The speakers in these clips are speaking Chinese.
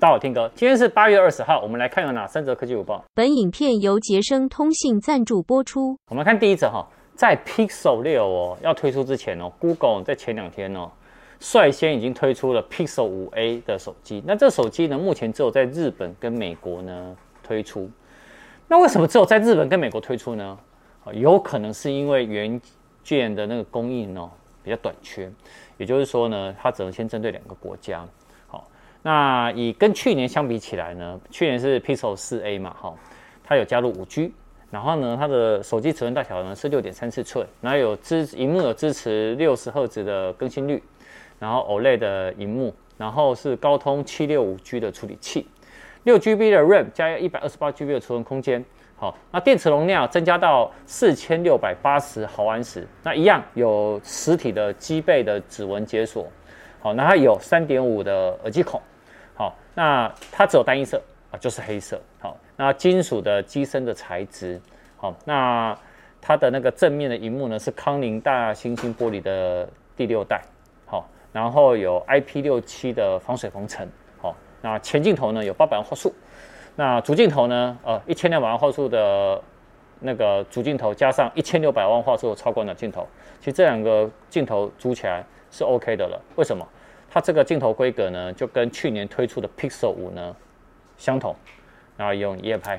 大家好，听哥，今天是八月二十号，我们来看有哪三则科技午报。本影片由杰生通信赞助播出。我们看第一则哈，在 Pixel 六哦要推出之前哦，Google 在前两天哦率先已经推出了 Pixel 五 A 的手机。那这手机呢，目前只有在日本跟美国呢推出。那为什么只有在日本跟美国推出呢？有可能是因为元件的那个供应哦比较短缺，也就是说呢，它只能先针对两个国家。那以跟去年相比起来呢，去年是 Pixel 4A 嘛，哈，它有加入 5G，然后呢，它的手机尺寸大小呢是六点三四寸，然后有支屏幕有支持六十赫兹的更新率，然后 OLED 的萤幕，然后是高通七六五 G 的处理器，六 GB 的 RAM 加一百二十八 GB 的储存空间，好，那电池容量增加到四千六百八十毫安时，那一样有实体的机背的指纹解锁，好，那它有三点五的耳机孔。好，那它只有单一色啊，就是黑色。好，那金属的机身的材质。好，那它的那个正面的荧幕呢是康宁大猩猩玻璃的第六代。好，然后有 IP67 的防水防尘。好，那前镜头呢有八百万画素，那主镜头呢，呃，一千两百万画素的那个主镜头加上一千六百万画素超广角镜头，其实这两个镜头组起来是 OK 的了。为什么？它这个镜头规格呢，就跟去年推出的 Pixel 五呢相同，然后用夜拍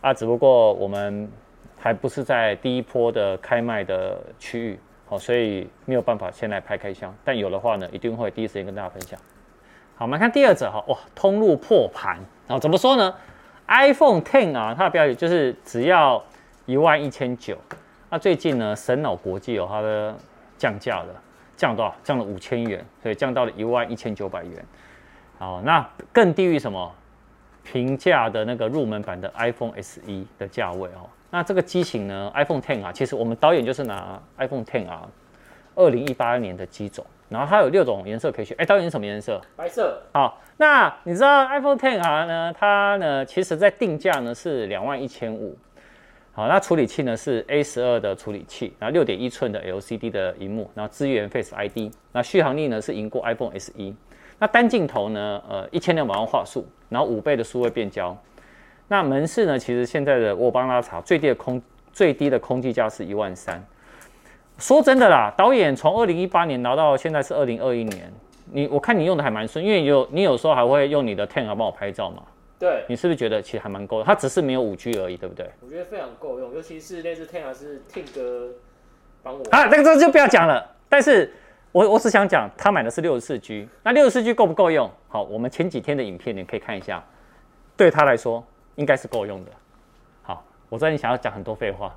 啊，只不过我们还不是在第一波的开卖的区域，好，所以没有办法先来拍开箱，但有的话呢，一定会第一时间跟大家分享。好，我们看第二者哈，哇，通路破盘，然后怎么说呢？iPhone Ten 啊，它的标语就是只要一万一千九，那最近呢，神脑国际有它的降价了。降多少？降了五千元，所以降到了一万一千九百元。好，那更低于什么？平价的那个入门版的 iPhone SE 的价位哦。那这个机型呢，iPhone Ten 啊，其实我们导演就是拿 iPhone Ten 啊，二零一八年的机种，然后它有六种颜色可以选。哎，导演是什么颜色？白色。好，那你知道 iPhone Ten 啊呢？它呢，其实在定价呢是两万一千五。好，那处理器呢是 A 十二的处理器，然后六点一寸的 LCD 的荧幕，然后支援 Face ID，那续航力呢是赢过 iPhone SE。那单镜头呢，呃，一千两百万画素，然后五倍的数位变焦。那门市呢，其实现在的我帮大家查，最低的空最低的空机价是一万三。说真的啦，导演从二零一八年拿到现在是二零二一年，你我看你用的还蛮顺，因为有你有时候还会用你的 Ten 帮我拍照嘛。对，你是不是觉得其实还蛮够的？它只是没有五 G 而已，对不对？我觉得非常够用，尤其是那支 Ten 是 Tim 哥帮我。啊，这个这就不要讲了。但是我我只想讲，他买的是六十四 G，那六十四 G 够不够用？好，我们前几天的影片你可以看一下，对他来说应该是够用的。好，我知道你想要讲很多废话，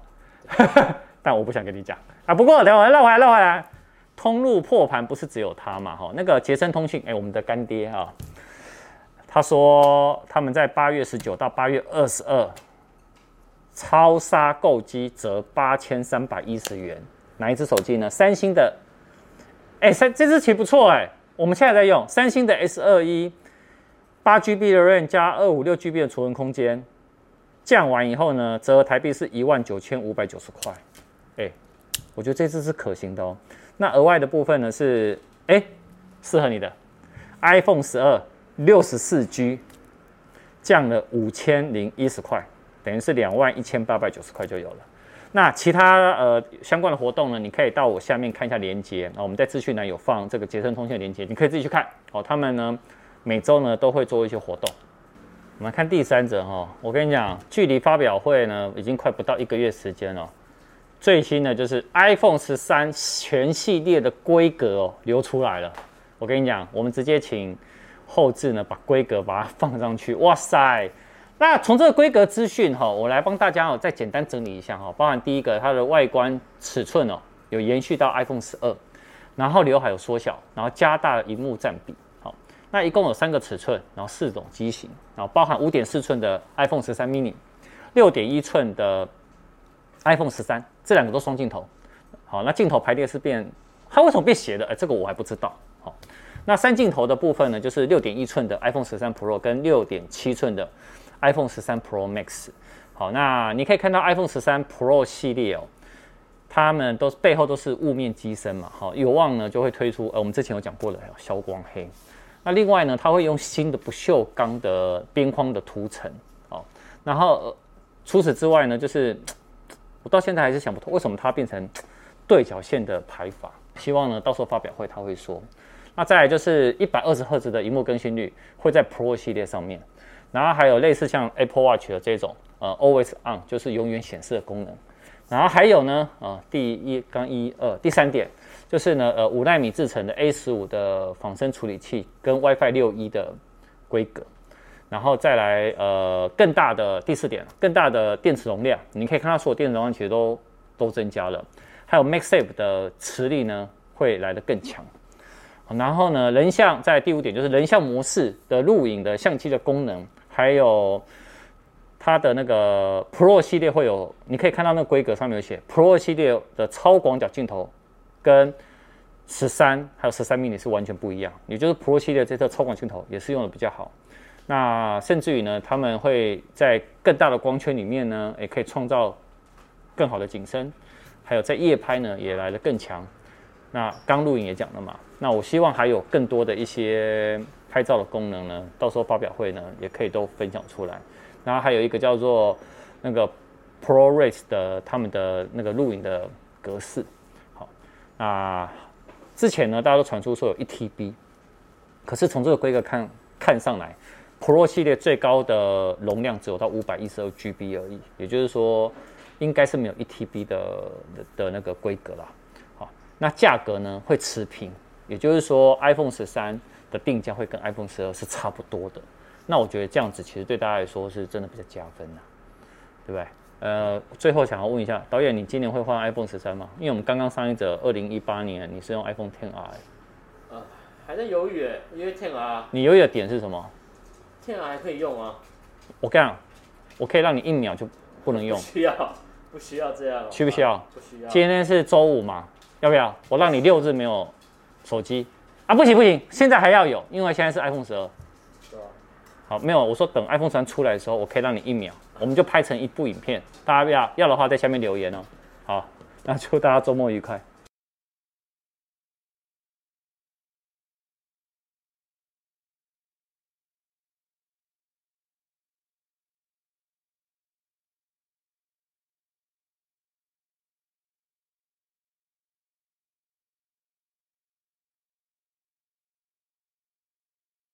但我不想跟你讲啊。不过等会绕回来绕回来，通路破盘不是只有他嘛？哈，那个杰森通讯，哎，我们的干爹啊。他说他们在八月十九到八月二十二超杀购机折八千三百一十元，哪一只手机呢？三星的，哎、欸，三这支其实不错哎，我们现在在用三星的 S 二一，八 GB 的 RAM 加二五六 GB 的储存空间，降完以后呢，折合台币是一万九千五百九十块，哎，我觉得这支是可行的哦。那额外的部分呢是，哎，适合你的 iPhone 十二。六十四 G 降了五千零一十块，等于是两万一千八百九十块就有了。那其他呃相关的活动呢？你可以到我下面看一下链接。那我们在资讯栏有放这个杰升通讯的链接，你可以自己去看哦。他们呢每周呢都会做一些活动。我们看第三则哈，我跟你讲，距离发表会呢已经快不到一个月时间了。最新的就是 iPhone 十三全系列的规格哦流出来了。我跟你讲，我们直接请。后置呢，把规格把它放上去，哇塞！那从这个规格资讯哈，我来帮大家哦再简单整理一下哈，包含第一个它的外观尺寸哦，有延续到 iPhone 十二，然后刘海有缩小，然后加大了荧幕占比，好，那一共有三个尺寸，然后四种机型，然后包含五点四寸的 iPhone 十三 mini，六点一寸的 iPhone 十三，这两个都双镜头，好，那镜头排列是变，它为什么变斜的？哎，这个我还不知道，好。那三镜头的部分呢，就是六点一寸的 iPhone 十三 Pro 跟六点七寸的 iPhone 十三 Pro Max。好，那你可以看到 iPhone 十三 Pro 系列哦，它们都背后都是雾面机身嘛。好，有望呢就会推出，呃，我们之前有讲过的消光黑。那另外呢，它会用新的不锈钢的边框的涂层，哦，然后、除此之外呢，就是我到现在还是想不通，为什么它变成对角线的排法？希望呢，到时候发表会他会说。那再来就是一百二十赫兹的荧幕更新率会在 Pro 系列上面，然后还有类似像 Apple Watch 的这种呃 Always On，就是永远显示的功能。然后还有呢，呃，第一刚一二第三点就是呢，呃，五纳米制成的 A 十五的仿生处理器跟 WiFi 六一的规格，然后再来呃更大的第四点，更大的电池容量，你可以看到所有电池容量其实都都增加了，还有 MaxSafe 的磁力呢会来得更强。然后呢，人像在第五点就是人像模式的录影的相机的功能，还有。它的那个 Pro 系列会有，你可以看到那个规格上面有写 Pro 系列的超广角镜头，跟十三还有十三 mini 是完全不一样。也就是 Pro 系列这套超广镜头也是用的比较好。那甚至于呢，他们会在更大的光圈里面呢，也可以创造更好的景深，还有在夜拍呢也来得更强。那刚录影也讲了嘛，那我希望还有更多的一些拍照的功能呢，到时候发表会呢也可以都分享出来。然后还有一个叫做那个 ProRes 的他们的那个录影的格式，好，那之前呢大家都传出说有一 TB，可是从这个规格看看上来，Pro 系列最高的容量只有到五百一十二 GB 而已，也就是说应该是没有一 TB 的的的那个规格啦。好，那价格呢会持平，也就是说 iPhone 十三的定价会跟 iPhone 十二是差不多的。那我觉得这样子其实对大家来说是真的比较加分的，对不对？呃，最后想要问一下导演，你今年会换 iPhone 十三吗？因为我们刚刚上一则二零一八年你是用 iPhone Ten R，呃，还在犹豫诶，因为 Ten R，你犹豫的点是什么？Ten R 还可以用啊。我跟你讲，我可以让你一秒就不能用。不需要，不需要这样。需不需要？不需要。今天是周五嘛，要不要？我让你六日没有手机啊？不行不行，现在还要有，因为现在是 iPhone 十二。好，没有，我说等 iPhone 十三出来的时候，我可以让你一秒，我们就拍成一部影片。大家要要的话，在下面留言哦。好，那祝大家周末愉快。